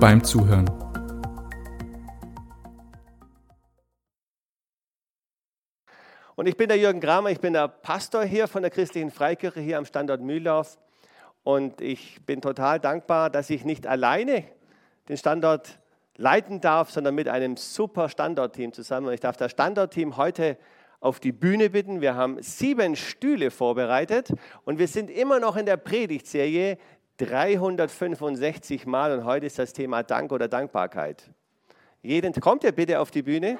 beim Zuhören. Und ich bin der Jürgen Kramer, ich bin der Pastor hier von der Christlichen Freikirche hier am Standort Mühldorf. Und ich bin total dankbar, dass ich nicht alleine den Standort leiten darf, sondern mit einem super Standortteam zusammen. Ich darf das Standortteam heute auf die Bühne bitten. Wir haben sieben Stühle vorbereitet und wir sind immer noch in der Predigtserie 365 Mal und heute ist das Thema Dank oder Dankbarkeit. Jeden, kommt ihr bitte auf die Bühne?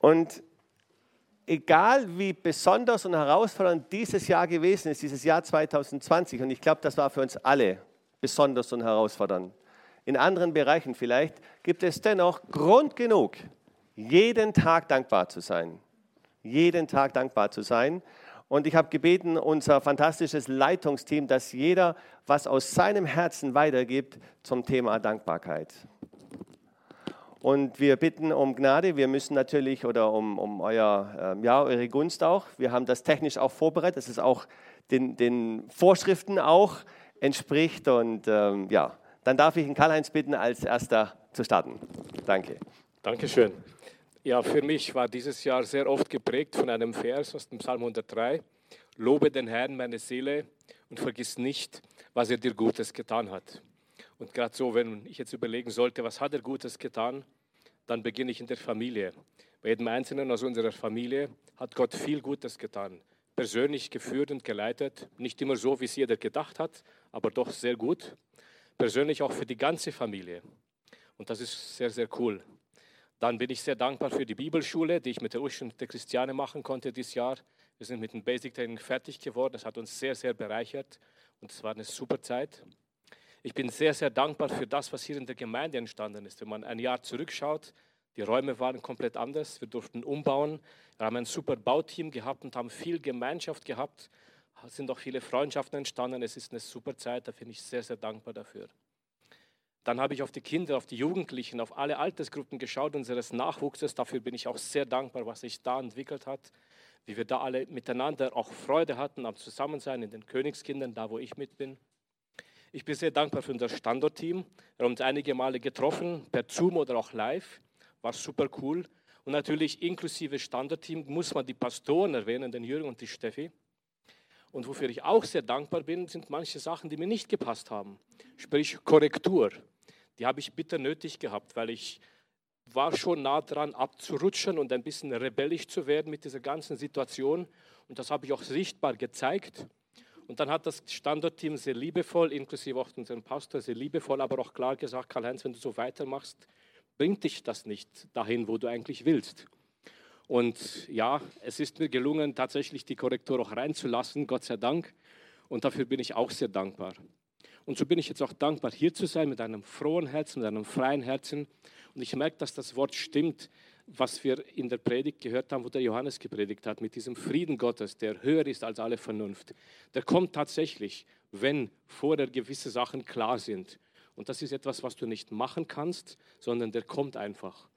Und egal wie besonders und herausfordernd dieses Jahr gewesen ist, dieses Jahr 2020, und ich glaube, das war für uns alle besonders und herausfordernd, in anderen Bereichen vielleicht, gibt es dennoch Grund genug, jeden Tag dankbar zu sein. Jeden Tag dankbar zu sein. Und ich habe gebeten, unser fantastisches Leitungsteam, dass jeder was aus seinem Herzen weitergibt zum Thema Dankbarkeit. Und wir bitten um Gnade. Wir müssen natürlich oder um, um euer, äh, ja, eure Gunst auch. Wir haben das technisch auch vorbereitet, dass es auch den, den Vorschriften auch entspricht. Und ähm, ja, dann darf ich den Karl-Heinz bitten, als erster zu starten. Danke. Dankeschön. Ja, für mich war dieses Jahr sehr oft geprägt von einem Vers aus dem Psalm 103. Lobe den Herrn, meine Seele, und vergiss nicht, was er dir Gutes getan hat. Und gerade so, wenn ich jetzt überlegen sollte, was hat er Gutes getan, dann beginne ich in der Familie. Bei jedem Einzelnen aus unserer Familie hat Gott viel Gutes getan. Persönlich geführt und geleitet, nicht immer so, wie es jeder gedacht hat, aber doch sehr gut. Persönlich auch für die ganze Familie. Und das ist sehr, sehr cool. Dann bin ich sehr dankbar für die Bibelschule, die ich mit der Ursprung der Christiane machen konnte dieses Jahr. Wir sind mit dem Basic Training fertig geworden. Das hat uns sehr, sehr bereichert und es war eine super Zeit. Ich bin sehr, sehr dankbar für das, was hier in der Gemeinde entstanden ist. Wenn man ein Jahr zurückschaut, die Räume waren komplett anders. Wir durften umbauen. Wir haben ein super Bauteam gehabt und haben viel Gemeinschaft gehabt. Es sind auch viele Freundschaften entstanden. Es ist eine super Zeit. Da bin ich sehr, sehr dankbar dafür. Dann habe ich auf die Kinder, auf die Jugendlichen, auf alle Altersgruppen geschaut, unseres Nachwuchses. Dafür bin ich auch sehr dankbar, was sich da entwickelt hat. Wie wir da alle miteinander auch Freude hatten am Zusammensein in den Königskindern, da wo ich mit bin. Ich bin sehr dankbar für unser Standortteam. Wir haben uns einige Male getroffen, per Zoom oder auch live. War super cool. Und natürlich inklusive Standortteam muss man die Pastoren erwähnen, den Jürgen und die Steffi. Und wofür ich auch sehr dankbar bin, sind manche Sachen, die mir nicht gepasst haben. Sprich Korrektur. Die habe ich bitter nötig gehabt, weil ich war schon nah dran abzurutschen und ein bisschen rebellisch zu werden mit dieser ganzen Situation. Und das habe ich auch sichtbar gezeigt. Und dann hat das Standortteam sehr liebevoll, inklusive auch unserem Pastor, sehr liebevoll, aber auch klar gesagt, Karl-Heinz, wenn du so weitermachst, bringt dich das nicht dahin, wo du eigentlich willst. Und ja, es ist mir gelungen, tatsächlich die Korrektur auch reinzulassen, Gott sei Dank. Und dafür bin ich auch sehr dankbar. Und so bin ich jetzt auch dankbar, hier zu sein mit einem frohen Herzen, mit einem freien Herzen. Und ich merke, dass das Wort stimmt, was wir in der Predigt gehört haben, wo der Johannes gepredigt hat, mit diesem Frieden Gottes, der höher ist als alle Vernunft, der kommt tatsächlich, wenn vorher gewisse Sachen klar sind. Und das ist etwas, was du nicht machen kannst, sondern der kommt einfach.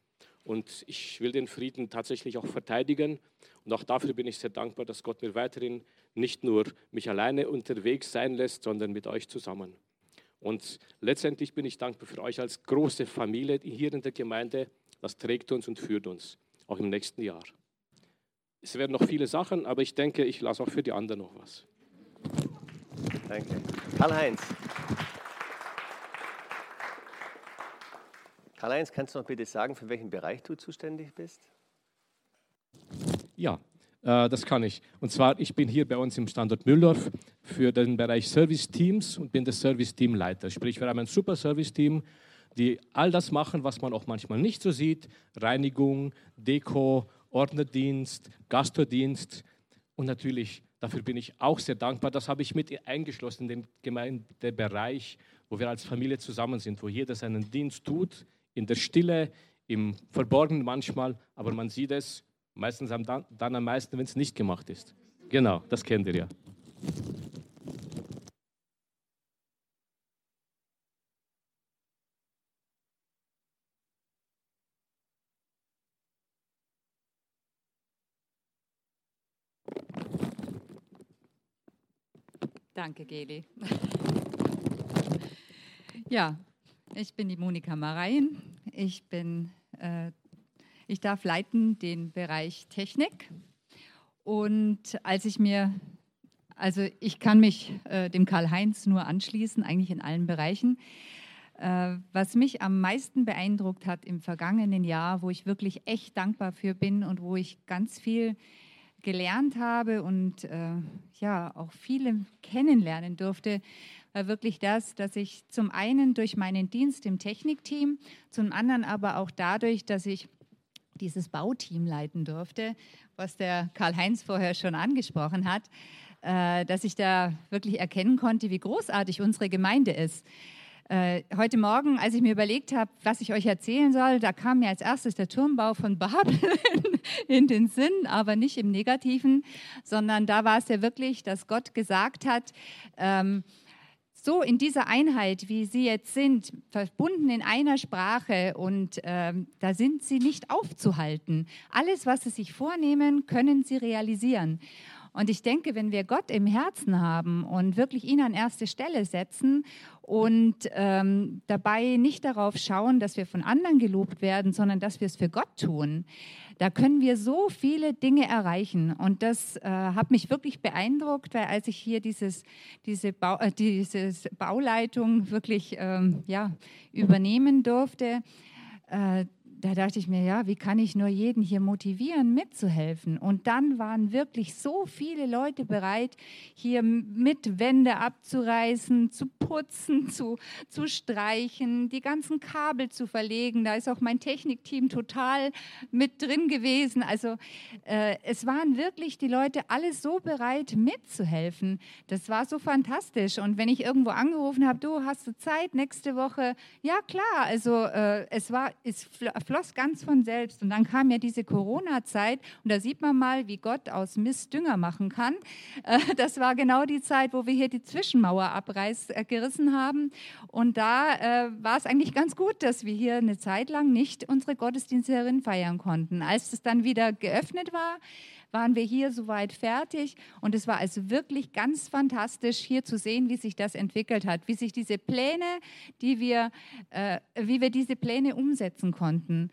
Und ich will den Frieden tatsächlich auch verteidigen. Und auch dafür bin ich sehr dankbar, dass Gott mir weiterhin nicht nur mich alleine unterwegs sein lässt, sondern mit euch zusammen. Und letztendlich bin ich dankbar für euch als große Familie hier in der Gemeinde, das trägt uns und führt uns, auch im nächsten Jahr. Es werden noch viele Sachen, aber ich denke, ich lasse auch für die anderen noch was. Danke. Karl-Heinz. Karl-Heinz, kannst du noch bitte sagen, für welchen Bereich du zuständig bist? Ja, äh, das kann ich. Und zwar, ich bin hier bei uns im Standort Mühldorf für den Bereich Service Teams und bin der Service Team Leiter. Sprich, wir haben ein super Service Team, die all das machen, was man auch manchmal nicht so sieht, Reinigung, Deko Ordnerdienst, Gastordienst und natürlich dafür bin ich auch sehr dankbar. Das habe ich mit eingeschlossen in den Gemeindebereich, wo wir als Familie zusammen sind, wo jeder seinen Dienst tut, in der Stille, im Verborgenen manchmal, aber man sieht es meistens dann, dann am meisten, wenn es nicht gemacht ist. Genau, das kennt ihr ja. Danke, Geli. Ja, ich bin die Monika Mareien. Ich bin, äh, ich darf leiten den Bereich Technik. Und als ich mir, also ich kann mich äh, dem Karl-Heinz nur anschließen, eigentlich in allen Bereichen. Äh, was mich am meisten beeindruckt hat im vergangenen Jahr, wo ich wirklich echt dankbar für bin und wo ich ganz viel gelernt habe und äh, ja auch viele kennenlernen durfte, war wirklich das, dass ich zum einen durch meinen Dienst im Technikteam, zum anderen aber auch dadurch, dass ich dieses Bauteam leiten durfte, was der Karl-Heinz vorher schon angesprochen hat, äh, dass ich da wirklich erkennen konnte, wie großartig unsere Gemeinde ist. Äh, heute Morgen, als ich mir überlegt habe, was ich euch erzählen soll, da kam mir als erstes der Turmbau von Babel in den Sinn, aber nicht im Negativen, sondern da war es ja wirklich, dass Gott gesagt hat, ähm, so in dieser Einheit, wie sie jetzt sind, verbunden in einer Sprache und ähm, da sind sie nicht aufzuhalten. Alles, was sie sich vornehmen, können sie realisieren. Und ich denke, wenn wir Gott im Herzen haben und wirklich ihn an erste Stelle setzen und ähm, dabei nicht darauf schauen, dass wir von anderen gelobt werden, sondern dass wir es für Gott tun, da können wir so viele Dinge erreichen. Und das äh, hat mich wirklich beeindruckt, weil als ich hier dieses, diese, Bau, äh, dieses Bauleitung wirklich ähm, ja, übernehmen durfte, äh, da dachte ich mir, ja, wie kann ich nur jeden hier motivieren, mitzuhelfen? Und dann waren wirklich so viele Leute bereit, hier mit Wände abzureißen, zu putzen, zu, zu streichen, die ganzen Kabel zu verlegen. Da ist auch mein Technikteam total mit drin gewesen. Also äh, es waren wirklich die Leute alle so bereit, mitzuhelfen. Das war so fantastisch. Und wenn ich irgendwo angerufen habe, du hast du Zeit nächste Woche? Ja, klar. Also äh, es war, es floss ganz von selbst. Und dann kam ja diese Corona-Zeit und da sieht man mal, wie Gott aus Mist Dünger machen kann. Äh, das war genau die Zeit, wo wir hier die Zwischenmauer abgerissen äh, haben. Und da äh, war es eigentlich ganz gut, dass wir hier eine Zeit lang nicht unsere Gottesdienste feiern konnten. Als es dann wieder geöffnet war, waren wir hier soweit fertig und es war also wirklich ganz fantastisch hier zu sehen, wie sich das entwickelt hat, wie sich diese Pläne, die wir, äh, wie wir diese Pläne umsetzen konnten.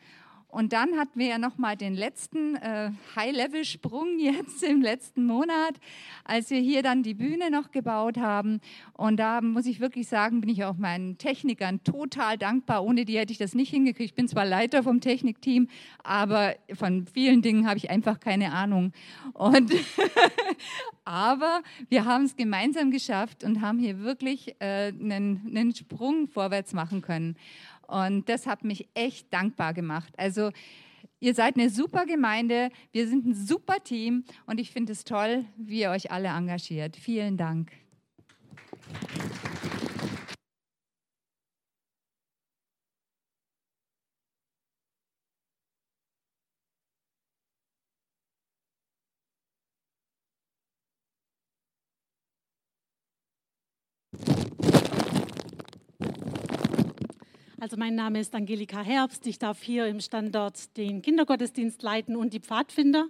Und dann hatten wir ja noch mal den letzten äh, High-Level-Sprung jetzt im letzten Monat, als wir hier dann die Bühne noch gebaut haben. Und da muss ich wirklich sagen, bin ich auch meinen Technikern total dankbar. Ohne die hätte ich das nicht hingekriegt. Ich bin zwar Leiter vom Technikteam, aber von vielen Dingen habe ich einfach keine Ahnung. Und aber wir haben es gemeinsam geschafft und haben hier wirklich äh, einen, einen Sprung vorwärts machen können. Und das hat mich echt dankbar gemacht. Also ihr seid eine super Gemeinde, wir sind ein super Team und ich finde es toll, wie ihr euch alle engagiert. Vielen Dank. Also mein Name ist Angelika Herbst. Ich darf hier im Standort den Kindergottesdienst leiten und die Pfadfinder.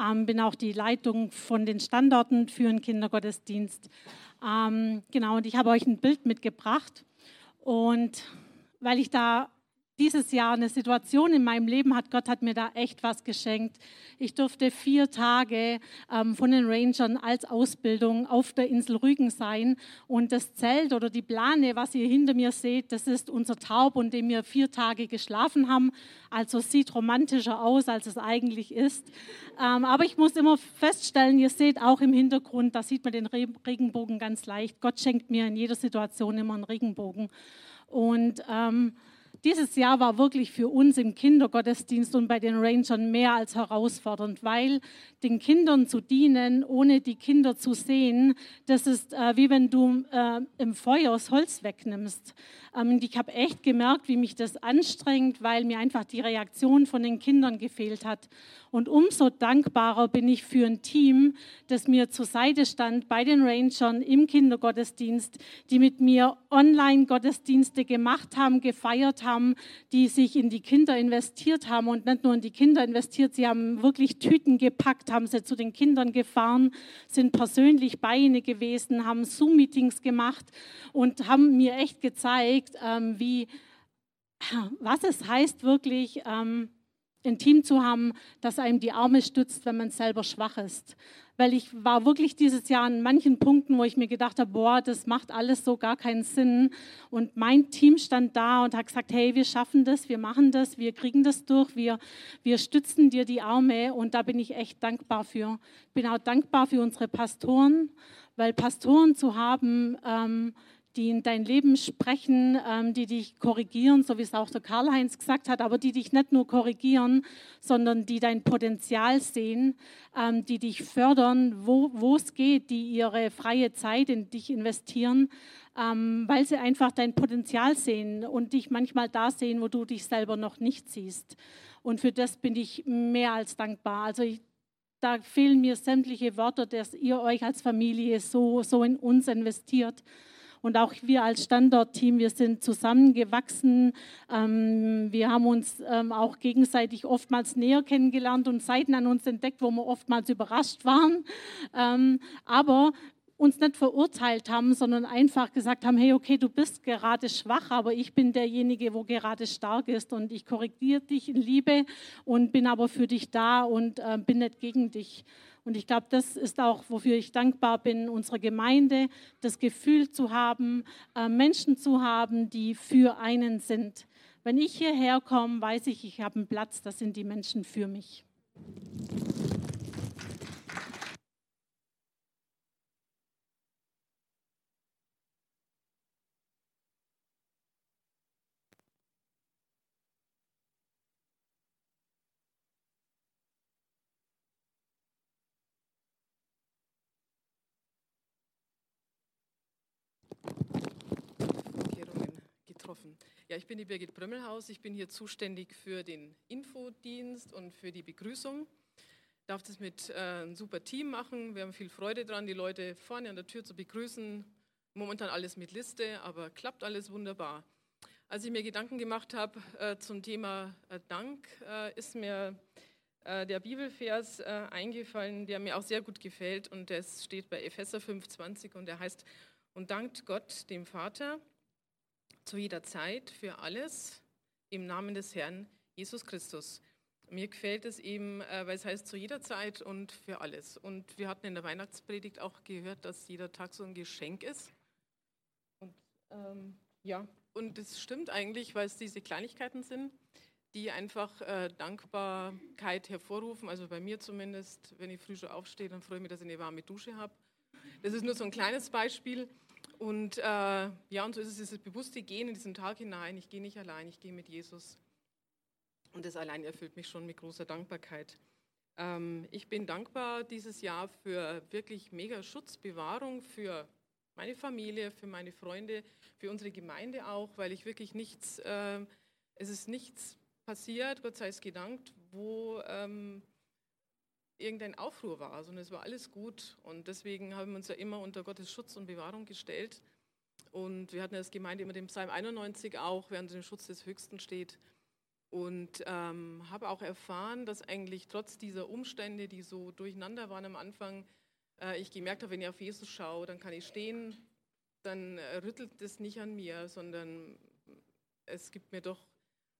Ähm, bin auch die Leitung von den Standorten für den Kindergottesdienst. Ähm, genau, und ich habe euch ein Bild mitgebracht. Und weil ich da dieses Jahr eine Situation in meinem Leben hat. Gott hat mir da echt was geschenkt. Ich durfte vier Tage ähm, von den Rangern als Ausbildung auf der Insel Rügen sein. Und das Zelt oder die Plane, was ihr hinter mir seht, das ist unser Taub, in dem wir vier Tage geschlafen haben. Also sieht romantischer aus, als es eigentlich ist. Ähm, aber ich muss immer feststellen, ihr seht auch im Hintergrund, da sieht man den Regenbogen ganz leicht. Gott schenkt mir in jeder Situation immer einen Regenbogen. Und ähm, dieses Jahr war wirklich für uns im Kindergottesdienst und bei den Rangern mehr als herausfordernd, weil den Kindern zu dienen, ohne die Kinder zu sehen, das ist äh, wie wenn du äh, im Feuer das Holz wegnimmst. Ähm, ich habe echt gemerkt, wie mich das anstrengt, weil mir einfach die Reaktion von den Kindern gefehlt hat. Und umso dankbarer bin ich für ein Team, das mir zur Seite stand bei den Rangern im Kindergottesdienst, die mit mir Online-Gottesdienste gemacht haben, gefeiert haben, die sich in die Kinder investiert haben und nicht nur in die Kinder investiert, sie haben wirklich Tüten gepackt, haben sie zu den Kindern gefahren, sind persönlich bei ihnen gewesen, haben Zoom-Meetings gemacht und haben mir echt gezeigt, ähm, wie, was es heißt wirklich, ähm, ein Team zu haben, das einem die Arme stützt, wenn man selber schwach ist. Weil ich war wirklich dieses Jahr an manchen Punkten, wo ich mir gedacht habe, boah, das macht alles so gar keinen Sinn. Und mein Team stand da und hat gesagt, hey, wir schaffen das, wir machen das, wir kriegen das durch, wir, wir stützen dir die Arme. Und da bin ich echt dankbar für. Bin auch dankbar für unsere Pastoren, weil Pastoren zu haben, ähm, die in dein Leben sprechen, ähm, die dich korrigieren, so wie es auch der Karl-Heinz gesagt hat, aber die dich nicht nur korrigieren, sondern die dein Potenzial sehen, ähm, die dich fördern, wo es geht, die ihre freie Zeit in dich investieren, ähm, weil sie einfach dein Potenzial sehen und dich manchmal da sehen, wo du dich selber noch nicht siehst. Und für das bin ich mehr als dankbar. Also ich, da fehlen mir sämtliche Worte, dass ihr euch als Familie so, so in uns investiert. Und auch wir als Standortteam, wir sind zusammengewachsen. Ähm, wir haben uns ähm, auch gegenseitig oftmals näher kennengelernt und Seiten an uns entdeckt, wo wir oftmals überrascht waren. Ähm, aber uns nicht verurteilt haben, sondern einfach gesagt haben, hey, okay, du bist gerade schwach, aber ich bin derjenige, wo gerade stark ist und ich korrigiere dich in Liebe und bin aber für dich da und äh, bin nicht gegen dich. Und ich glaube, das ist auch, wofür ich dankbar bin, unserer Gemeinde, das Gefühl zu haben, äh, Menschen zu haben, die für einen sind. Wenn ich hierher komme, weiß ich, ich habe einen Platz, das sind die Menschen für mich. getroffen. Ja, ich bin die Birgit Brömmelhaus. Ich bin hier zuständig für den Infodienst und für die Begrüßung. Ich darf das mit äh, einem super Team machen. Wir haben viel Freude dran, die Leute vorne an der Tür zu begrüßen. Momentan alles mit Liste, aber klappt alles wunderbar. Als ich mir Gedanken gemacht habe äh, zum Thema äh, Dank, äh, ist mir äh, der Bibelvers äh, eingefallen, der mir auch sehr gut gefällt und das steht bei Epheser 5,20 und der heißt, und dankt Gott, dem Vater, zu jeder Zeit für alles im Namen des Herrn Jesus Christus. Mir gefällt es eben, äh, weil es heißt zu jeder Zeit und für alles. Und wir hatten in der Weihnachtspredigt auch gehört, dass jeder Tag so ein Geschenk ist. Und ähm, ja, und es stimmt eigentlich, weil es diese Kleinigkeiten sind, die einfach äh, Dankbarkeit hervorrufen. Also bei mir zumindest, wenn ich früh schon aufstehe, dann freue ich mich, dass ich eine warme Dusche habe. Das ist nur so ein kleines Beispiel. Und äh, ja, und so ist es dieses bewusste Gehen in diesen Tag hinein. Ich gehe nicht allein, ich gehe mit Jesus. Und das allein erfüllt mich schon mit großer Dankbarkeit. Ähm, ich bin dankbar dieses Jahr für wirklich mega Schutzbewahrung für meine Familie, für meine Freunde, für unsere Gemeinde auch, weil ich wirklich nichts, äh, es ist nichts passiert, Gott sei es gedankt, wo ähm, irgendein Aufruhr war, sondern es war alles gut. Und deswegen haben wir uns ja immer unter Gottes Schutz und Bewahrung gestellt. Und wir hatten als Gemeinde immer den Psalm 91 auch, während dem Schutz des Höchsten steht. Und ähm, habe auch erfahren, dass eigentlich trotz dieser Umstände, die so durcheinander waren am Anfang, äh, ich gemerkt habe, wenn ich auf Jesus schaue, dann kann ich stehen, dann äh, rüttelt es nicht an mir, sondern es gibt mir doch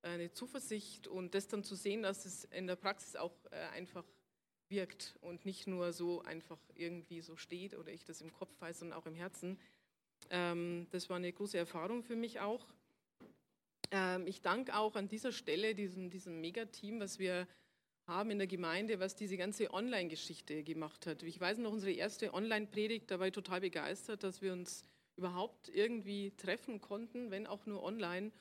eine Zuversicht und das dann zu sehen, dass es in der Praxis auch äh, einfach wirkt und nicht nur so einfach irgendwie so steht oder ich das im Kopf weiß, sondern auch im Herzen. Ähm, das war eine große Erfahrung für mich auch. Ähm, ich danke auch an dieser Stelle diesem, diesem Megateam, was wir haben in der Gemeinde, was diese ganze Online-Geschichte gemacht hat. Ich weiß noch, unsere erste Online-Predigt, da war ich total begeistert, dass wir uns überhaupt irgendwie treffen konnten, wenn auch nur online.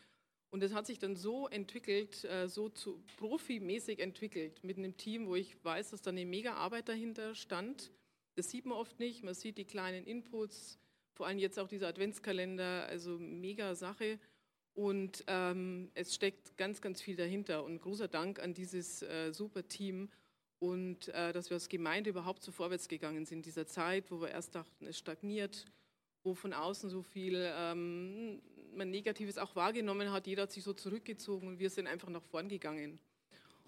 Und das hat sich dann so entwickelt, äh, so zu, profimäßig entwickelt, mit einem Team, wo ich weiß, dass da eine mega Arbeit dahinter stand. Das sieht man oft nicht. Man sieht die kleinen Inputs, vor allem jetzt auch dieser Adventskalender, also mega Sache. Und ähm, es steckt ganz, ganz viel dahinter. Und großer Dank an dieses äh, super Team und äh, dass wir als Gemeinde überhaupt so vorwärts gegangen sind in dieser Zeit, wo wir erst dachten, es stagniert, wo von außen so viel ähm, man Negatives auch wahrgenommen hat. Jeder hat sich so zurückgezogen und wir sind einfach nach vorn gegangen.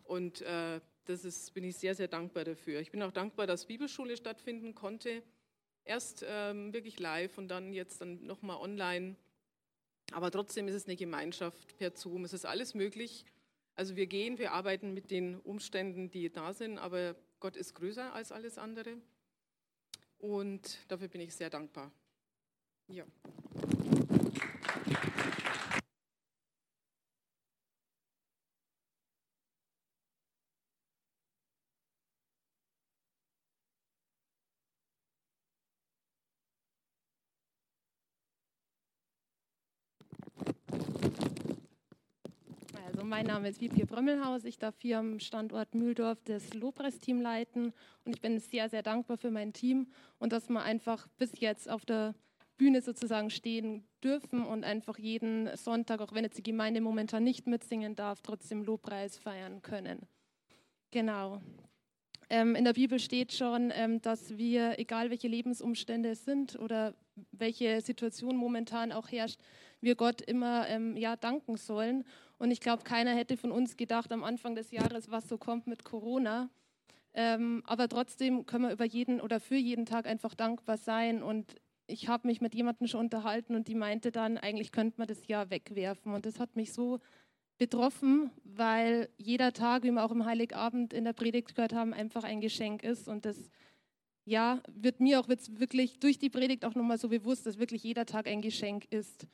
Und äh, das ist, bin ich sehr, sehr dankbar dafür. Ich bin auch dankbar, dass Bibelschule stattfinden konnte. Erst ähm, wirklich live und dann jetzt dann nochmal online. Aber trotzdem ist es eine Gemeinschaft per Zoom. Es ist alles möglich. Also wir gehen, wir arbeiten mit den Umständen, die da sind, aber Gott ist größer als alles andere. Und dafür bin ich sehr dankbar. Ja. Also mein Name ist Wiebke Brömmelhaus. Ich darf hier am Standort Mühldorf das Lobpreisteam leiten und ich bin sehr, sehr dankbar für mein Team und dass wir einfach bis jetzt auf der Bühne sozusagen stehen dürfen und einfach jeden Sonntag, auch wenn jetzt die Gemeinde momentan nicht mitsingen darf, trotzdem Lobpreis feiern können. Genau. Ähm, in der Bibel steht schon, ähm, dass wir, egal welche Lebensumstände es sind oder welche Situation momentan auch herrscht, wir Gott immer ähm, ja, danken sollen. Und ich glaube, keiner hätte von uns gedacht am Anfang des Jahres, was so kommt mit Corona. Ähm, aber trotzdem können wir über jeden oder für jeden Tag einfach dankbar sein. Und ich habe mich mit jemandem schon unterhalten und die meinte dann, eigentlich könnte man das Jahr wegwerfen. Und das hat mich so betroffen, weil jeder Tag, wie wir auch im Heiligabend in der Predigt gehört haben, einfach ein Geschenk ist. Und das ja, wird mir auch wirklich durch die Predigt auch nochmal so bewusst, dass wirklich jeder Tag ein Geschenk ist.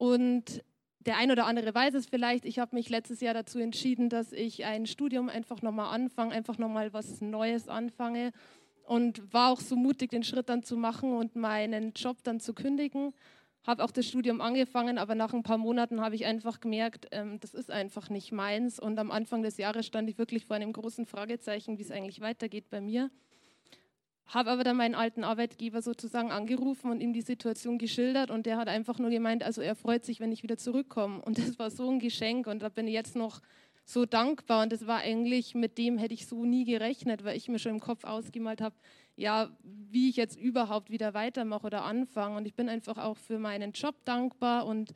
Und der ein oder andere weiß es vielleicht, ich habe mich letztes Jahr dazu entschieden, dass ich ein Studium einfach nochmal anfange, einfach nochmal was Neues anfange und war auch so mutig, den Schritt dann zu machen und meinen Job dann zu kündigen. Habe auch das Studium angefangen, aber nach ein paar Monaten habe ich einfach gemerkt, ähm, das ist einfach nicht meins. Und am Anfang des Jahres stand ich wirklich vor einem großen Fragezeichen, wie es eigentlich weitergeht bei mir. Habe aber dann meinen alten Arbeitgeber sozusagen angerufen und ihm die Situation geschildert und der hat einfach nur gemeint, also er freut sich, wenn ich wieder zurückkomme. Und das war so ein Geschenk und da bin ich jetzt noch so dankbar und das war eigentlich, mit dem hätte ich so nie gerechnet, weil ich mir schon im Kopf ausgemalt habe, ja, wie ich jetzt überhaupt wieder weitermache oder anfange. Und ich bin einfach auch für meinen Job dankbar und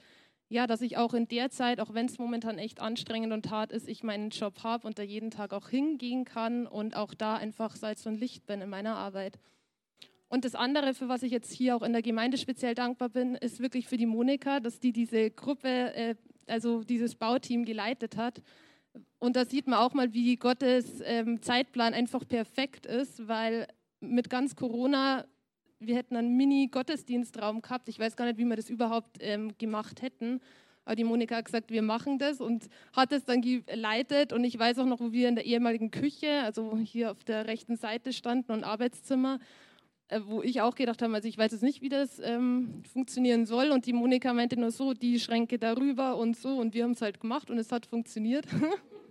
ja, dass ich auch in der Zeit, auch wenn es momentan echt anstrengend und hart ist, ich meinen Job habe und da jeden Tag auch hingehen kann und auch da einfach Salz und Licht bin in meiner Arbeit. Und das andere, für was ich jetzt hier auch in der Gemeinde speziell dankbar bin, ist wirklich für die Monika, dass die diese Gruppe, äh, also dieses Bauteam geleitet hat. Und da sieht man auch mal, wie Gottes ähm, Zeitplan einfach perfekt ist, weil mit ganz Corona wir hätten einen Mini-Gottesdienstraum gehabt. Ich weiß gar nicht, wie wir das überhaupt ähm, gemacht hätten. Aber die Monika hat gesagt, wir machen das und hat es dann geleitet. Und ich weiß auch noch, wo wir in der ehemaligen Küche, also hier auf der rechten Seite standen und Arbeitszimmer, äh, wo ich auch gedacht habe, also ich weiß jetzt nicht, wie das ähm, funktionieren soll. Und die Monika meinte nur so, die Schränke darüber und so. Und wir haben es halt gemacht und es hat funktioniert.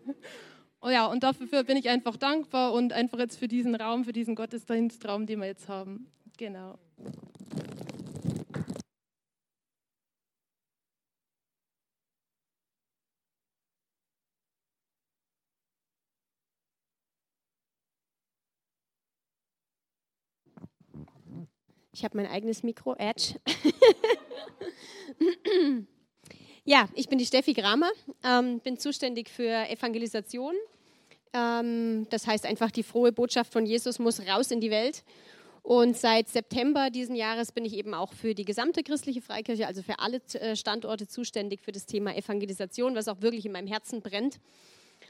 oh ja, und dafür bin ich einfach dankbar und einfach jetzt für diesen Raum, für diesen Gottesdienstraum, den wir jetzt haben. Genau. Ich habe mein eigenes Mikro, Edge. ja, ich bin die Steffi Gramer, ähm, bin zuständig für Evangelisation. Ähm, das heißt einfach, die frohe Botschaft von Jesus muss raus in die Welt. Und seit September diesen Jahres bin ich eben auch für die gesamte christliche Freikirche, also für alle äh, Standorte zuständig für das Thema Evangelisation, was auch wirklich in meinem Herzen brennt.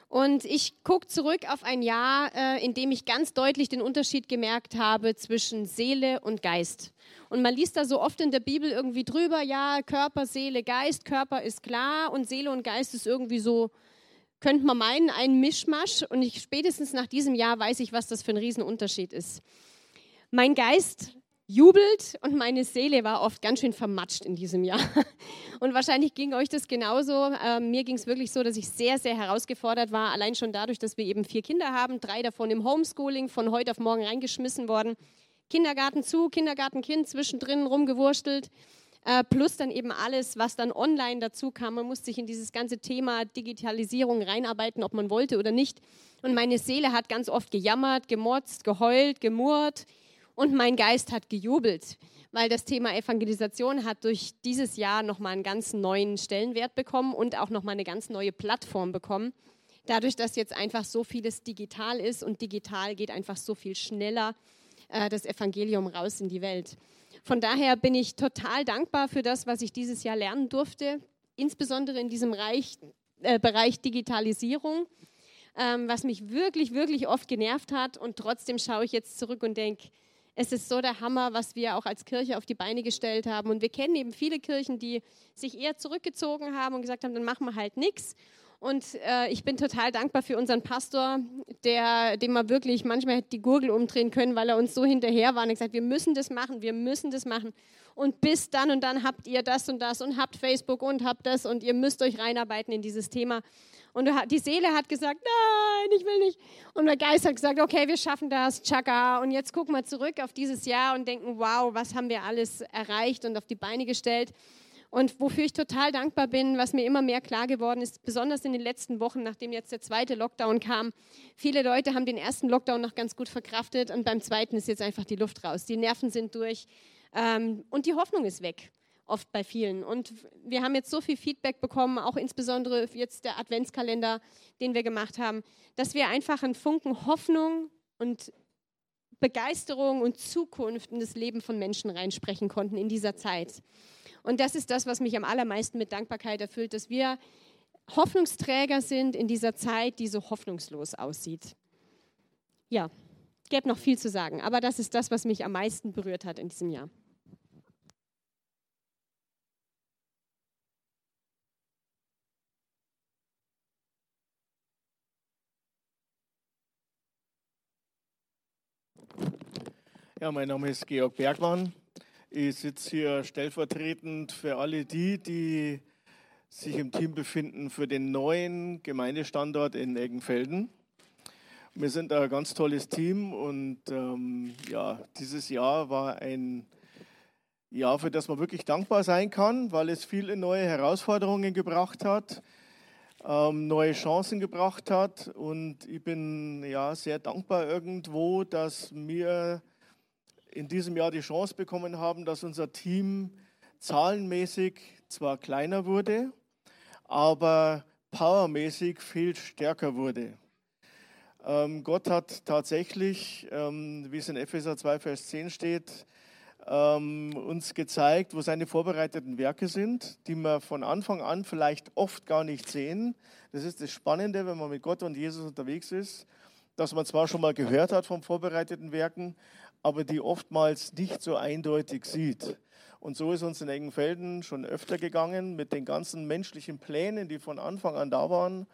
Und ich gucke zurück auf ein Jahr, äh, in dem ich ganz deutlich den Unterschied gemerkt habe zwischen Seele und Geist. Und man liest da so oft in der Bibel irgendwie drüber, ja, Körper, Seele, Geist, Körper ist klar und Seele und Geist ist irgendwie so, könnte man meinen, ein Mischmasch. Und ich spätestens nach diesem Jahr weiß ich, was das für ein Riesenunterschied ist. Mein Geist jubelt und meine Seele war oft ganz schön vermatscht in diesem Jahr. Und wahrscheinlich ging euch das genauso. Ähm, mir ging es wirklich so, dass ich sehr, sehr herausgefordert war, allein schon dadurch, dass wir eben vier Kinder haben, drei davon im Homeschooling, von heute auf morgen reingeschmissen worden. Kindergarten zu, Kindergartenkind zwischendrin rumgewurstelt. Äh, plus dann eben alles, was dann online dazu kam. Man musste sich in dieses ganze Thema Digitalisierung reinarbeiten, ob man wollte oder nicht. Und meine Seele hat ganz oft gejammert, gemotzt, geheult, gemurrt und mein Geist hat gejubelt, weil das Thema Evangelisation hat durch dieses Jahr nochmal einen ganz neuen Stellenwert bekommen und auch nochmal eine ganz neue Plattform bekommen. Dadurch, dass jetzt einfach so vieles digital ist und digital geht einfach so viel schneller äh, das Evangelium raus in die Welt. Von daher bin ich total dankbar für das, was ich dieses Jahr lernen durfte, insbesondere in diesem Reich, äh, Bereich Digitalisierung, ähm, was mich wirklich, wirklich oft genervt hat. Und trotzdem schaue ich jetzt zurück und denke, es ist so der Hammer, was wir auch als Kirche auf die Beine gestellt haben. Und wir kennen eben viele Kirchen, die sich eher zurückgezogen haben und gesagt haben, dann machen wir halt nichts. Und äh, ich bin total dankbar für unseren Pastor, der, dem wir wirklich manchmal hätte die Gurgel umdrehen können, weil er uns so hinterher war und gesagt, wir müssen das machen, wir müssen das machen. Und bis dann und dann habt ihr das und das und habt Facebook und habt das und ihr müsst euch reinarbeiten in dieses Thema. Und die Seele hat gesagt, nein, ich will nicht. Und der Geist hat gesagt, okay, wir schaffen das, tschakka. Und jetzt gucken wir zurück auf dieses Jahr und denken, wow, was haben wir alles erreicht und auf die Beine gestellt. Und wofür ich total dankbar bin, was mir immer mehr klar geworden ist, besonders in den letzten Wochen, nachdem jetzt der zweite Lockdown kam. Viele Leute haben den ersten Lockdown noch ganz gut verkraftet und beim zweiten ist jetzt einfach die Luft raus. Die Nerven sind durch ähm, und die Hoffnung ist weg oft bei vielen. Und wir haben jetzt so viel Feedback bekommen, auch insbesondere jetzt der Adventskalender, den wir gemacht haben, dass wir einfach einen Funken Hoffnung und Begeisterung und Zukunft in das Leben von Menschen reinsprechen konnten in dieser Zeit. Und das ist das, was mich am allermeisten mit Dankbarkeit erfüllt, dass wir Hoffnungsträger sind in dieser Zeit, die so hoffnungslos aussieht. Ja, gäbe noch viel zu sagen, aber das ist das, was mich am meisten berührt hat in diesem Jahr. Ja, mein Name ist Georg Bergmann. Ich sitze hier stellvertretend für alle die, die sich im Team befinden für den neuen Gemeindestandort in Eggenfelden. Wir sind ein ganz tolles Team und ähm, ja, dieses Jahr war ein Jahr, für das man wirklich dankbar sein kann, weil es viele neue Herausforderungen gebracht hat, ähm, neue Chancen gebracht hat und ich bin ja sehr dankbar irgendwo, dass mir in diesem Jahr die Chance bekommen haben, dass unser Team zahlenmäßig zwar kleiner wurde, aber powermäßig viel stärker wurde. Ähm, Gott hat tatsächlich, ähm, wie es in Epheser 2, Vers 10 steht, ähm, uns gezeigt, wo seine vorbereiteten Werke sind, die wir von Anfang an vielleicht oft gar nicht sehen. Das ist das Spannende, wenn man mit Gott und Jesus unterwegs ist, dass man zwar schon mal gehört hat von vorbereiteten Werken, aber die oftmals nicht so eindeutig sieht. Und so ist uns in Engenfelden schon öfter gegangen mit den ganzen menschlichen Plänen, die von Anfang an da waren.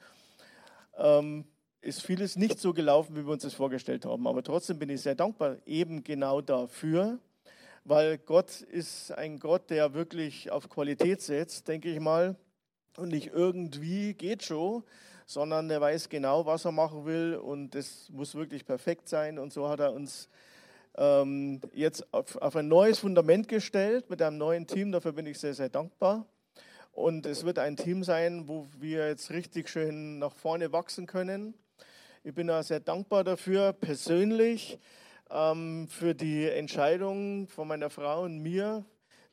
Ähm, ist vieles nicht so gelaufen, wie wir uns das vorgestellt haben. Aber trotzdem bin ich sehr dankbar eben genau dafür, weil Gott ist ein Gott, der wirklich auf Qualität setzt, denke ich mal. Und nicht irgendwie geht schon, sondern er weiß genau, was er machen will und es muss wirklich perfekt sein. Und so hat er uns ähm, jetzt auf, auf ein neues Fundament gestellt mit einem neuen Team. Dafür bin ich sehr, sehr dankbar. Und es wird ein Team sein, wo wir jetzt richtig schön nach vorne wachsen können. Ich bin auch sehr dankbar dafür, persönlich, ähm, für die Entscheidung von meiner Frau und mir,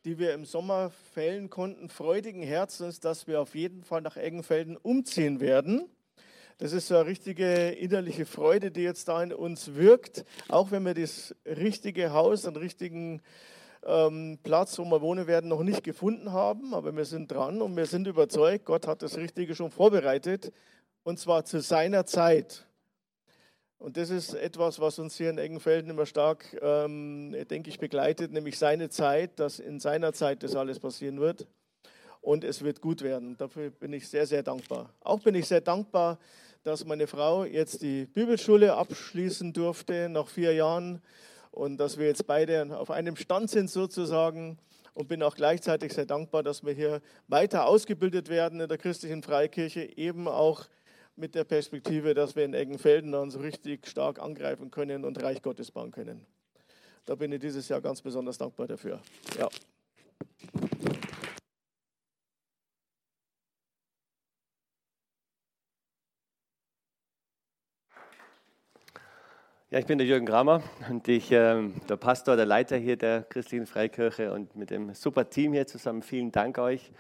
die wir im Sommer fällen konnten, freudigen Herzens, dass wir auf jeden Fall nach Eggenfelden umziehen werden. Das ist so eine richtige innerliche Freude, die jetzt da in uns wirkt, auch wenn wir das richtige Haus, den richtigen ähm, Platz, wo wir wohnen werden, noch nicht gefunden haben. Aber wir sind dran und wir sind überzeugt, Gott hat das Richtige schon vorbereitet und zwar zu seiner Zeit. Und das ist etwas, was uns hier in Eggenfelden immer stark, ähm, denke ich, begleitet, nämlich seine Zeit, dass in seiner Zeit das alles passieren wird. Und es wird gut werden. Dafür bin ich sehr, sehr dankbar. Auch bin ich sehr dankbar, dass meine Frau jetzt die Bibelschule abschließen durfte nach vier Jahren und dass wir jetzt beide auf einem Stand sind sozusagen und bin auch gleichzeitig sehr dankbar, dass wir hier weiter ausgebildet werden in der christlichen Freikirche, eben auch mit der Perspektive, dass wir in Eggenfelden dann so richtig stark angreifen können und Reich Gottes bauen können. Da bin ich dieses Jahr ganz besonders dankbar dafür. Ja. Ja, ich bin der Jürgen Kramer und ich, äh, der Pastor, der Leiter hier der Christlichen Freikirche und mit dem super Team hier zusammen. Vielen Dank euch.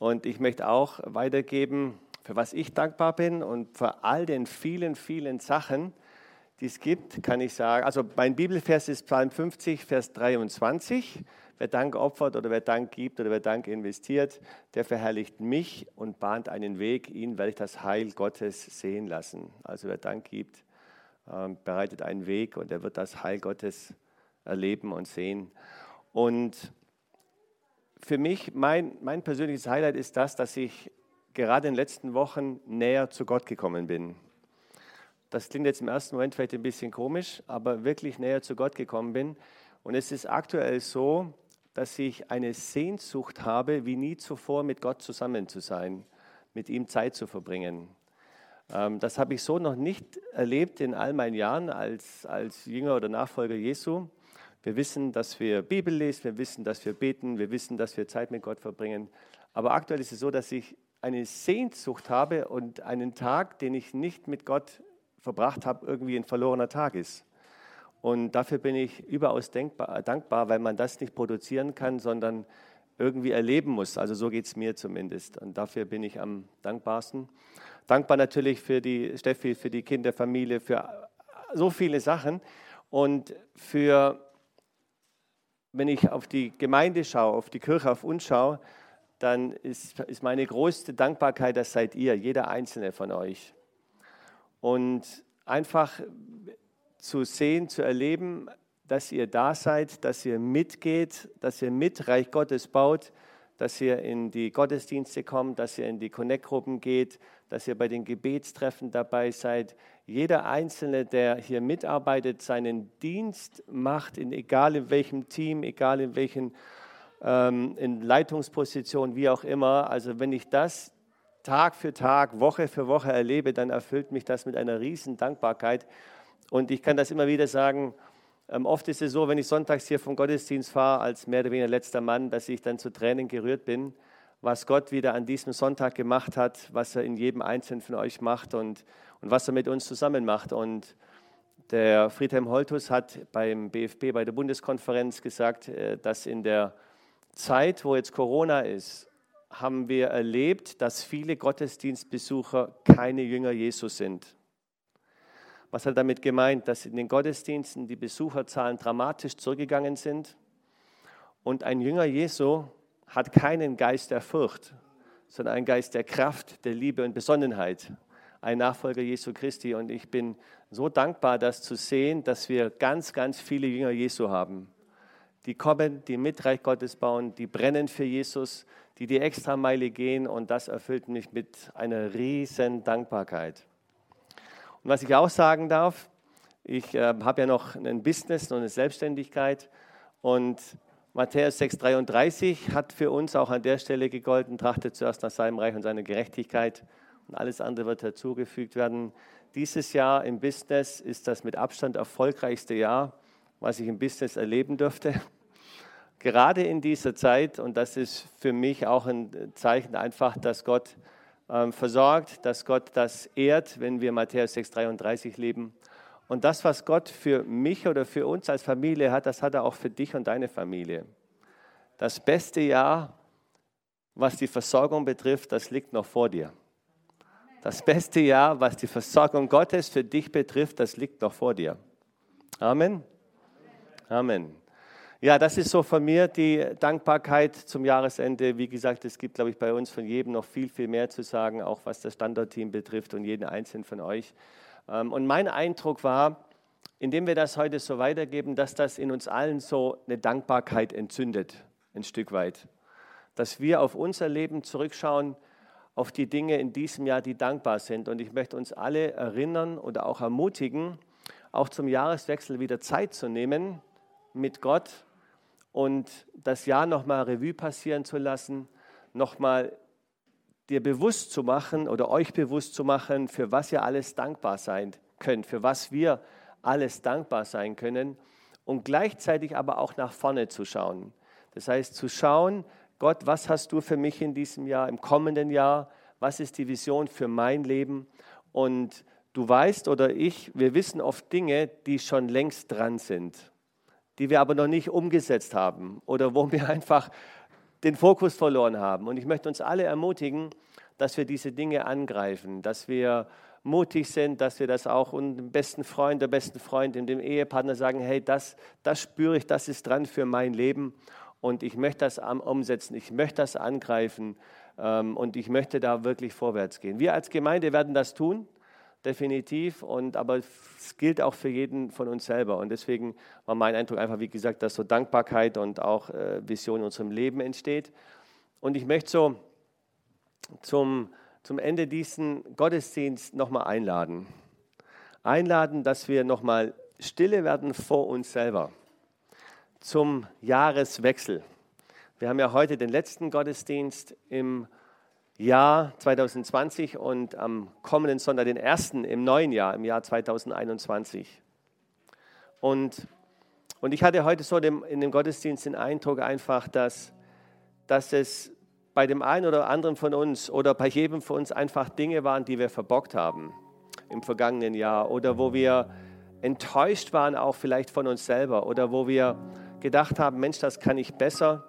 Und ich möchte auch weitergeben, für was ich dankbar bin und für all den vielen, vielen Sachen, die es gibt, kann ich sagen. Also mein Bibelvers ist Psalm 50, Vers 23. Wer Dank opfert oder wer Dank gibt oder wer Dank investiert, der verherrlicht mich und bahnt einen Weg. Ihn werde ich das Heil Gottes sehen lassen. Also wer Dank gibt, bereitet einen Weg und er wird das Heil Gottes erleben und sehen. Und für mich, mein, mein persönliches Highlight ist das, dass ich gerade in den letzten Wochen näher zu Gott gekommen bin. Das klingt jetzt im ersten Moment vielleicht ein bisschen komisch, aber wirklich näher zu Gott gekommen bin. Und es ist aktuell so, dass ich eine Sehnsucht habe, wie nie zuvor mit Gott zusammen zu sein, mit ihm Zeit zu verbringen. Ähm, das habe ich so noch nicht erlebt in all meinen Jahren als, als Jünger oder Nachfolger Jesu. Wir wissen, dass wir Bibel lesen, wir wissen, dass wir beten, wir wissen, dass wir Zeit mit Gott verbringen. Aber aktuell ist es so, dass ich eine Sehnsucht habe und einen Tag, den ich nicht mit Gott verbracht habe, irgendwie ein verlorener Tag ist. Und dafür bin ich überaus denkbar, dankbar, weil man das nicht produzieren kann, sondern irgendwie erleben muss. Also so geht es mir zumindest. Und dafür bin ich am dankbarsten. Dankbar natürlich für die Steffi, für die Kinderfamilie, für so viele Sachen. Und für, wenn ich auf die Gemeinde schaue, auf die Kirche, auf uns schaue, dann ist, ist meine größte Dankbarkeit, das seid ihr, jeder einzelne von euch. Und einfach zu sehen, zu erleben, dass ihr da seid, dass ihr mitgeht, dass ihr mit Reich Gottes baut, dass ihr in die Gottesdienste kommt, dass ihr in die Connect-Gruppen geht, dass ihr bei den Gebetstreffen dabei seid. Jeder Einzelne, der hier mitarbeitet, seinen Dienst macht, in, egal in welchem Team, egal in welchen ähm, in Leitungsposition, wie auch immer. Also wenn ich das Tag für Tag, Woche für Woche erlebe, dann erfüllt mich das mit einer riesen Dankbarkeit. Und ich kann das immer wieder sagen, ähm, oft ist es so, wenn ich sonntags hier vom Gottesdienst fahre, als mehr oder weniger letzter Mann, dass ich dann zu Tränen gerührt bin, was Gott wieder an diesem Sonntag gemacht hat, was er in jedem Einzelnen von euch macht und, und was er mit uns zusammen macht. Und der Friedhelm Holtus hat beim BFB, bei der Bundeskonferenz gesagt, äh, dass in der Zeit, wo jetzt Corona ist, haben wir erlebt, dass viele Gottesdienstbesucher keine Jünger Jesus sind. Was hat er damit gemeint? Dass in den Gottesdiensten die Besucherzahlen dramatisch zurückgegangen sind. Und ein Jünger Jesu hat keinen Geist der Furcht, sondern einen Geist der Kraft, der Liebe und Besonnenheit. Ein Nachfolger Jesu Christi. Und ich bin so dankbar, das zu sehen, dass wir ganz, ganz viele Jünger Jesu haben. Die kommen, die mit Reich Gottes bauen, die brennen für Jesus, die die Extrameile gehen. Und das erfüllt mich mit einer riesen Dankbarkeit. Und was ich auch sagen darf, ich äh, habe ja noch ein Business und eine Selbstständigkeit und Matthäus 6,33 hat für uns auch an der Stelle gegolten, trachtet zuerst nach seinem Reich und seiner Gerechtigkeit und alles andere wird dazugefügt werden. Dieses Jahr im Business ist das mit Abstand erfolgreichste Jahr, was ich im Business erleben durfte. Gerade in dieser Zeit, und das ist für mich auch ein Zeichen einfach, dass Gott ähm, versorgt, dass Gott das ehrt, wenn wir Matthäus 6,33 leben. Und das, was Gott für mich oder für uns als Familie hat, das hat er auch für dich und deine Familie. Das beste Jahr, was die Versorgung betrifft, das liegt noch vor dir. Das beste Jahr, was die Versorgung Gottes für dich betrifft, das liegt noch vor dir. Amen. Amen. Ja, das ist so von mir die Dankbarkeit zum Jahresende. Wie gesagt, es gibt, glaube ich, bei uns von jedem noch viel, viel mehr zu sagen, auch was das Standardteam betrifft und jeden einzelnen von euch. Ähm, und mein Eindruck war, indem wir das heute so weitergeben, dass das in uns allen so eine Dankbarkeit entzündet, ein Stück weit. Dass wir auf unser Leben zurückschauen, auf die Dinge in diesem Jahr, die dankbar sind. Und ich möchte uns alle erinnern oder auch ermutigen, auch zum Jahreswechsel wieder Zeit zu nehmen mit Gott und das Jahr nochmal Revue passieren zu lassen, nochmal dir bewusst zu machen oder euch bewusst zu machen, für was ihr alles dankbar sein könnt, für was wir alles dankbar sein können und gleichzeitig aber auch nach vorne zu schauen. Das heißt, zu schauen, Gott, was hast du für mich in diesem Jahr, im kommenden Jahr? Was ist die Vision für mein Leben? Und du weißt oder ich, wir wissen oft Dinge, die schon längst dran sind, die wir aber noch nicht umgesetzt haben oder wo wir einfach den Fokus verloren haben. Und ich möchte uns alle ermutigen, dass wir diese Dinge angreifen, dass wir mutig sind, dass wir das auch dem besten Freund, der besten Freundin, dem Ehepartner sagen, hey, das, das spüre ich, das ist dran für mein Leben und ich möchte das umsetzen, ich möchte das angreifen ähm, und ich möchte da wirklich vorwärts gehen. Wir als Gemeinde werden das tun, definitiv, und, aber es gilt auch für jeden von uns selber und deswegen war mein Eindruck einfach, wie gesagt, dass so Dankbarkeit und auch äh, Vision in unserem Leben entsteht. Und ich möchte so zum zum Ende diesen Gottesdienst nochmal einladen. Einladen, dass wir nochmal stille werden vor uns selber zum Jahreswechsel. Wir haben ja heute den letzten Gottesdienst im Jahr 2020 und am kommenden Sonntag den ersten im neuen Jahr, im Jahr 2021. Und, und ich hatte heute so dem, in dem Gottesdienst den Eindruck einfach, dass, dass es bei dem einen oder anderen von uns oder bei jedem von uns einfach Dinge waren, die wir verbockt haben im vergangenen Jahr oder wo wir enttäuscht waren, auch vielleicht von uns selber oder wo wir gedacht haben, Mensch, das kann ich besser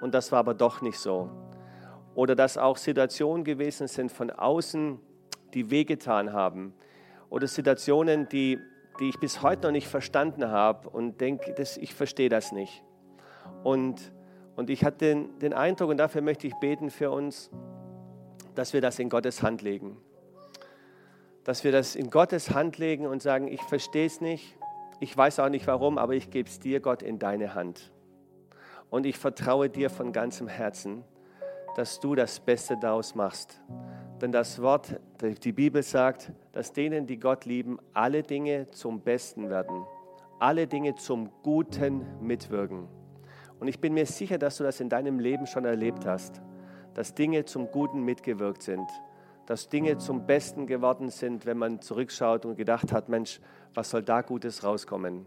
und das war aber doch nicht so. Oder dass auch Situationen gewesen sind von außen, die wehgetan haben oder Situationen, die, die ich bis heute noch nicht verstanden habe und denke, ich verstehe das nicht. Und und ich hatte den, den Eindruck, und dafür möchte ich beten für uns, dass wir das in Gottes Hand legen. Dass wir das in Gottes Hand legen und sagen, ich verstehe es nicht, ich weiß auch nicht warum, aber ich gebe es dir, Gott, in deine Hand. Und ich vertraue dir von ganzem Herzen, dass du das Beste daraus machst. Denn das Wort, die Bibel sagt, dass denen, die Gott lieben, alle Dinge zum Besten werden. Alle Dinge zum Guten mitwirken. Und ich bin mir sicher, dass du das in deinem Leben schon erlebt hast, dass Dinge zum Guten mitgewirkt sind, dass Dinge zum Besten geworden sind, wenn man zurückschaut und gedacht hat, Mensch, was soll da Gutes rauskommen?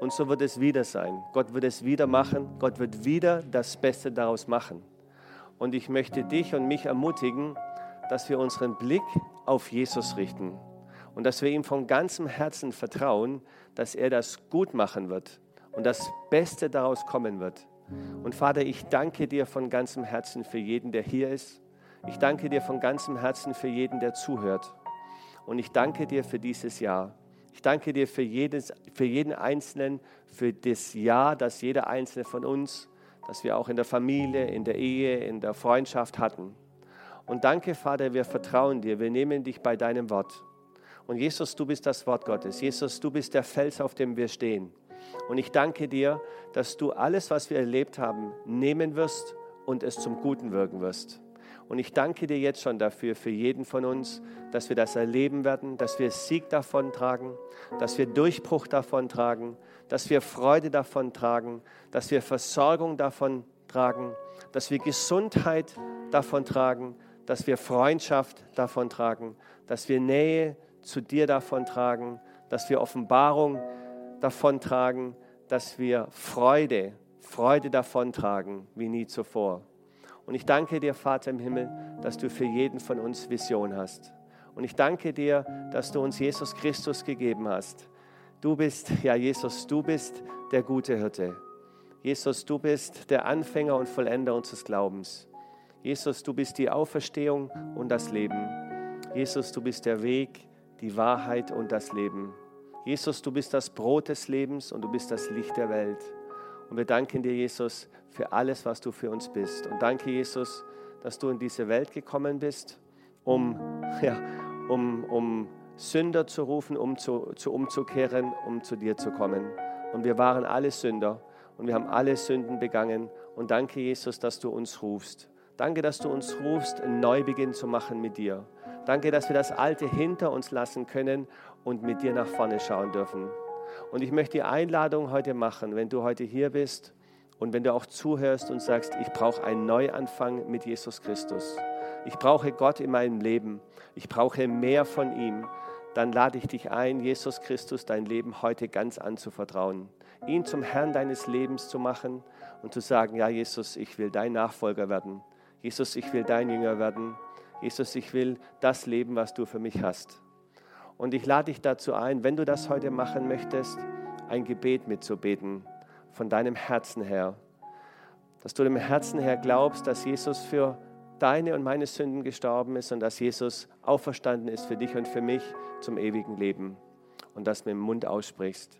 Und so wird es wieder sein. Gott wird es wieder machen. Gott wird wieder das Beste daraus machen. Und ich möchte dich und mich ermutigen, dass wir unseren Blick auf Jesus richten und dass wir ihm von ganzem Herzen vertrauen, dass er das gut machen wird und das Beste daraus kommen wird. Und Vater, ich danke dir von ganzem Herzen für jeden, der hier ist. Ich danke dir von ganzem Herzen für jeden, der zuhört. Und ich danke dir für dieses Jahr. Ich danke dir für, jedes, für jeden Einzelnen, für das Jahr, das jeder Einzelne von uns, das wir auch in der Familie, in der Ehe, in der Freundschaft hatten. Und danke, Vater, wir vertrauen dir, wir nehmen dich bei deinem Wort. Und Jesus, du bist das Wort Gottes. Jesus, du bist der Fels, auf dem wir stehen. Und ich danke dir, dass du alles, was wir erlebt haben, nehmen wirst und es zum Guten wirken wirst. Und ich danke dir jetzt schon dafür, für jeden von uns, dass wir das erleben werden, dass wir Sieg davon tragen, dass wir Durchbruch davon tragen, dass wir Freude davon tragen, dass wir Versorgung davon tragen, dass wir Gesundheit davon tragen, dass wir Freundschaft davon tragen, dass wir Nähe zu dir davon tragen, dass wir Offenbarung davontragen, dass wir Freude, Freude davontragen wie nie zuvor. Und ich danke dir, Vater im Himmel, dass du für jeden von uns Vision hast. Und ich danke dir, dass du uns Jesus Christus gegeben hast. Du bist, ja Jesus, du bist der gute Hirte. Jesus, du bist der Anfänger und Vollender unseres Glaubens. Jesus, du bist die Auferstehung und das Leben. Jesus, du bist der Weg, die Wahrheit und das Leben. Jesus, du bist das Brot des Lebens und du bist das Licht der Welt. Und wir danken dir, Jesus, für alles, was du für uns bist. Und danke, Jesus, dass du in diese Welt gekommen bist, um, ja, um, um Sünder zu rufen, um zu, zu umzukehren, um zu dir zu kommen. Und wir waren alle Sünder und wir haben alle Sünden begangen. Und danke, Jesus, dass du uns rufst. Danke, dass du uns rufst, einen Neubeginn zu machen mit dir. Danke, dass wir das Alte hinter uns lassen können und mit dir nach vorne schauen dürfen. Und ich möchte die Einladung heute machen, wenn du heute hier bist und wenn du auch zuhörst und sagst, ich brauche einen Neuanfang mit Jesus Christus. Ich brauche Gott in meinem Leben. Ich brauche mehr von ihm. Dann lade ich dich ein, Jesus Christus dein Leben heute ganz anzuvertrauen. Ihn zum Herrn deines Lebens zu machen und zu sagen, ja Jesus, ich will dein Nachfolger werden. Jesus, ich will dein Jünger werden. Jesus, ich will das leben, was du für mich hast. Und ich lade dich dazu ein, wenn du das heute machen möchtest, ein Gebet mitzubeten von deinem Herzen her. Dass du dem Herzen her glaubst, dass Jesus für deine und meine Sünden gestorben ist und dass Jesus auferstanden ist für dich und für mich zum ewigen Leben und das mit dem Mund aussprichst.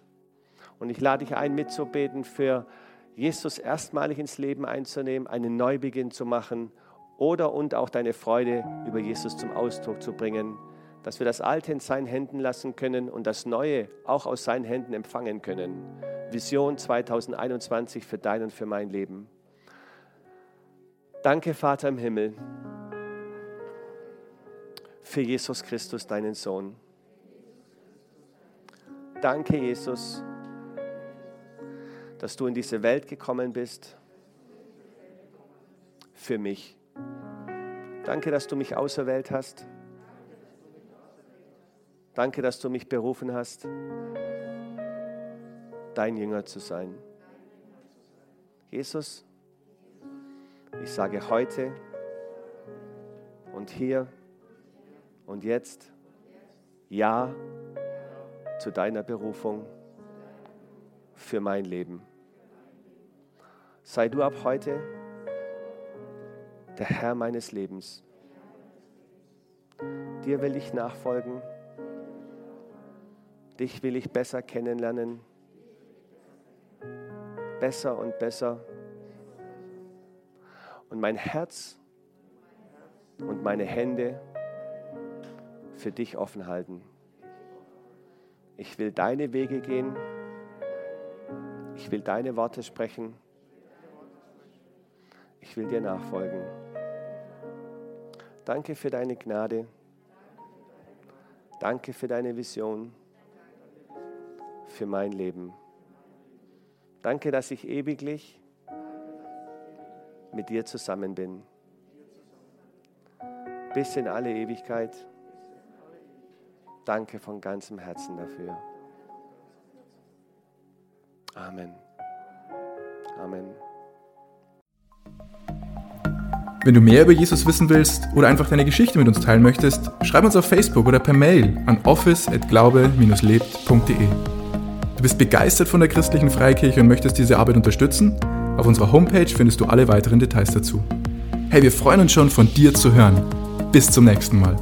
Und ich lade dich ein, mitzubeten, für Jesus erstmalig ins Leben einzunehmen, einen Neubeginn zu machen oder und auch deine Freude über Jesus zum Ausdruck zu bringen, dass wir das Alte in seinen Händen lassen können und das Neue auch aus seinen Händen empfangen können. Vision 2021 für dein und für mein Leben. Danke, Vater im Himmel, für Jesus Christus, deinen Sohn. Danke, Jesus, dass du in diese Welt gekommen bist für mich. Danke, dass du mich auserwählt hast. Danke, dass du mich berufen hast, dein Jünger zu sein. Jesus, ich sage heute und hier und jetzt Ja zu deiner Berufung für mein Leben. Sei du ab heute der Herr meines Lebens. Dir will ich nachfolgen. Dich will ich besser kennenlernen. Besser und besser. Und mein Herz und meine Hände für dich offen halten. Ich will deine Wege gehen. Ich will deine Worte sprechen. Ich will dir nachfolgen. Danke für deine Gnade. Danke für deine Vision für mein Leben. Danke, dass ich ewiglich mit dir zusammen bin. Bis in alle Ewigkeit. Danke von ganzem Herzen dafür. Amen. Amen. Wenn du mehr über Jesus wissen willst oder einfach deine Geschichte mit uns teilen möchtest, schreib uns auf Facebook oder per Mail an office@glaube-lebt.de. Du bist begeistert von der christlichen Freikirche und möchtest diese Arbeit unterstützen? Auf unserer Homepage findest du alle weiteren Details dazu. Hey, wir freuen uns schon von dir zu hören. Bis zum nächsten Mal.